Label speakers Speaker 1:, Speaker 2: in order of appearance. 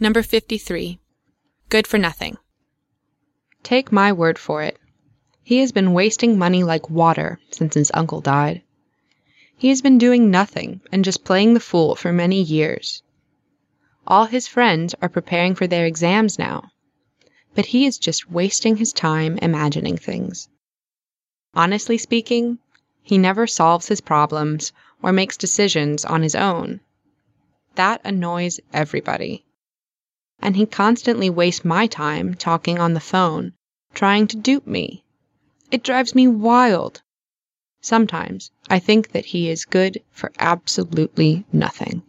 Speaker 1: Number 53. Good for nothing.
Speaker 2: Take my word for it. He has been wasting money like water since his uncle died. He has been doing nothing and just playing the fool for many years. All his friends are preparing for their exams now, but he is just wasting his time imagining things. Honestly speaking, he never solves his problems or makes decisions on his own. That annoys everybody. And he constantly wastes my time talking on the phone, trying to dupe me. It drives me wild. Sometimes I think that he is good for absolutely nothing.